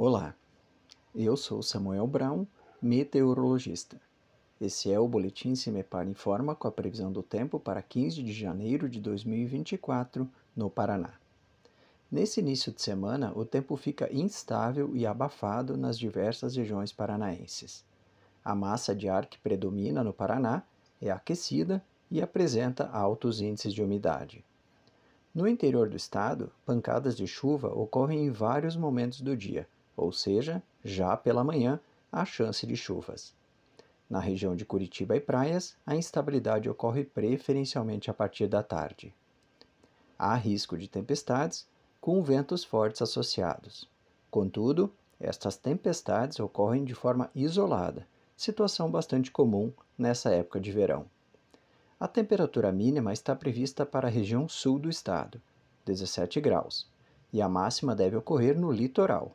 Olá, eu sou Samuel Brown, meteorologista. Esse é o Boletim Cimepar Informa com a previsão do tempo para 15 de janeiro de 2024 no Paraná. Nesse início de semana, o tempo fica instável e abafado nas diversas regiões paranaenses. A massa de ar que predomina no Paraná é aquecida e apresenta altos índices de umidade. No interior do estado, pancadas de chuva ocorrem em vários momentos do dia, ou seja, já pela manhã há chance de chuvas. Na região de Curitiba e praias, a instabilidade ocorre preferencialmente a partir da tarde. Há risco de tempestades, com ventos fortes associados. Contudo, estas tempestades ocorrem de forma isolada, situação bastante comum nessa época de verão. A temperatura mínima está prevista para a região sul do estado, 17 graus, e a máxima deve ocorrer no litoral,